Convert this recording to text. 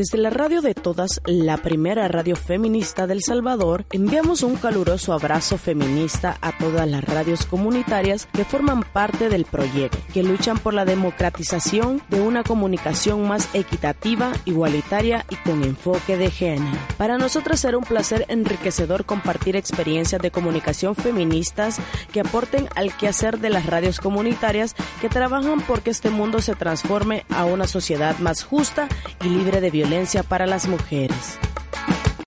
Desde la radio de todas, la primera radio feminista del Salvador, enviamos un caluroso abrazo feminista a todas las radios comunitarias que forman parte del proyecto, que luchan por la democratización de una comunicación más equitativa, igualitaria y con enfoque de género. Para nosotros será un placer enriquecedor compartir experiencias de comunicación feministas que aporten al quehacer de las radios comunitarias que trabajan porque este mundo se transforme a una sociedad más justa y libre de violencia para las mujeres.